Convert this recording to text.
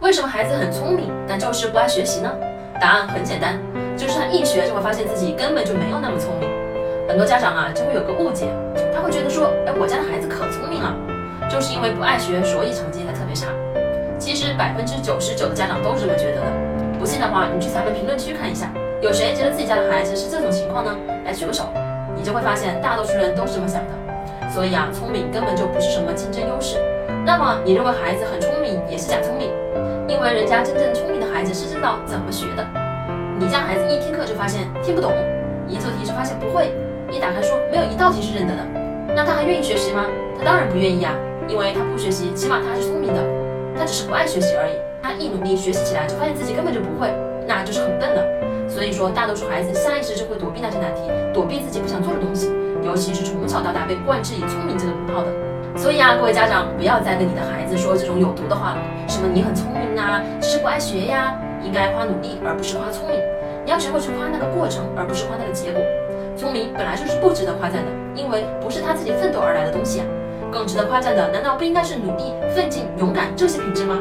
为什么孩子很聪明，但就是不爱学习呢？答案很简单，就是他一学就会发现自己根本就没有那么聪明。很多家长啊就会有个误解，他会觉得说，哎，我家的孩子可聪明了，就是因为不爱学，所以成绩才特别差。其实百分之九十九的家长都是这么觉得的。不信的话，你去咱们评论区看一下，有谁觉得自己家的孩子是这种情况呢？来举个手，你就会发现大多数人都是这么想的。所以啊，聪明根本就不是什么竞争优势。那么你认为孩子很聪明也是假聪明？因为人家真正聪明的孩子是知道怎么学的。你家孩子一听课就发现听不懂，一做题就发现不会，一打开书没有一道题是认得的，那他还愿意学习吗？他当然不愿意呀，因为他不学习，起码他是聪明的，他只是不爱学习而已。他一努力学习起来，就发现自己根本就不会，那就是很笨了。所以说，大多数孩子下意识就会躲避那些难题，躲避自己不想做的东西，尤其是从小到大被灌之以聪明这个名号的。所以啊，各位家长不要再跟你的孩子说这种有毒的话了，什么你很聪明呐，只是不爱学呀，应该夸努力而不是夸聪明。你要学会去夸那个过程，而不是夸那个结果。聪明本来就是不值得夸赞的，因为不是他自己奋斗而来的东西啊。更值得夸赞的，难道不应该是努力、奋进、勇敢这些品质吗？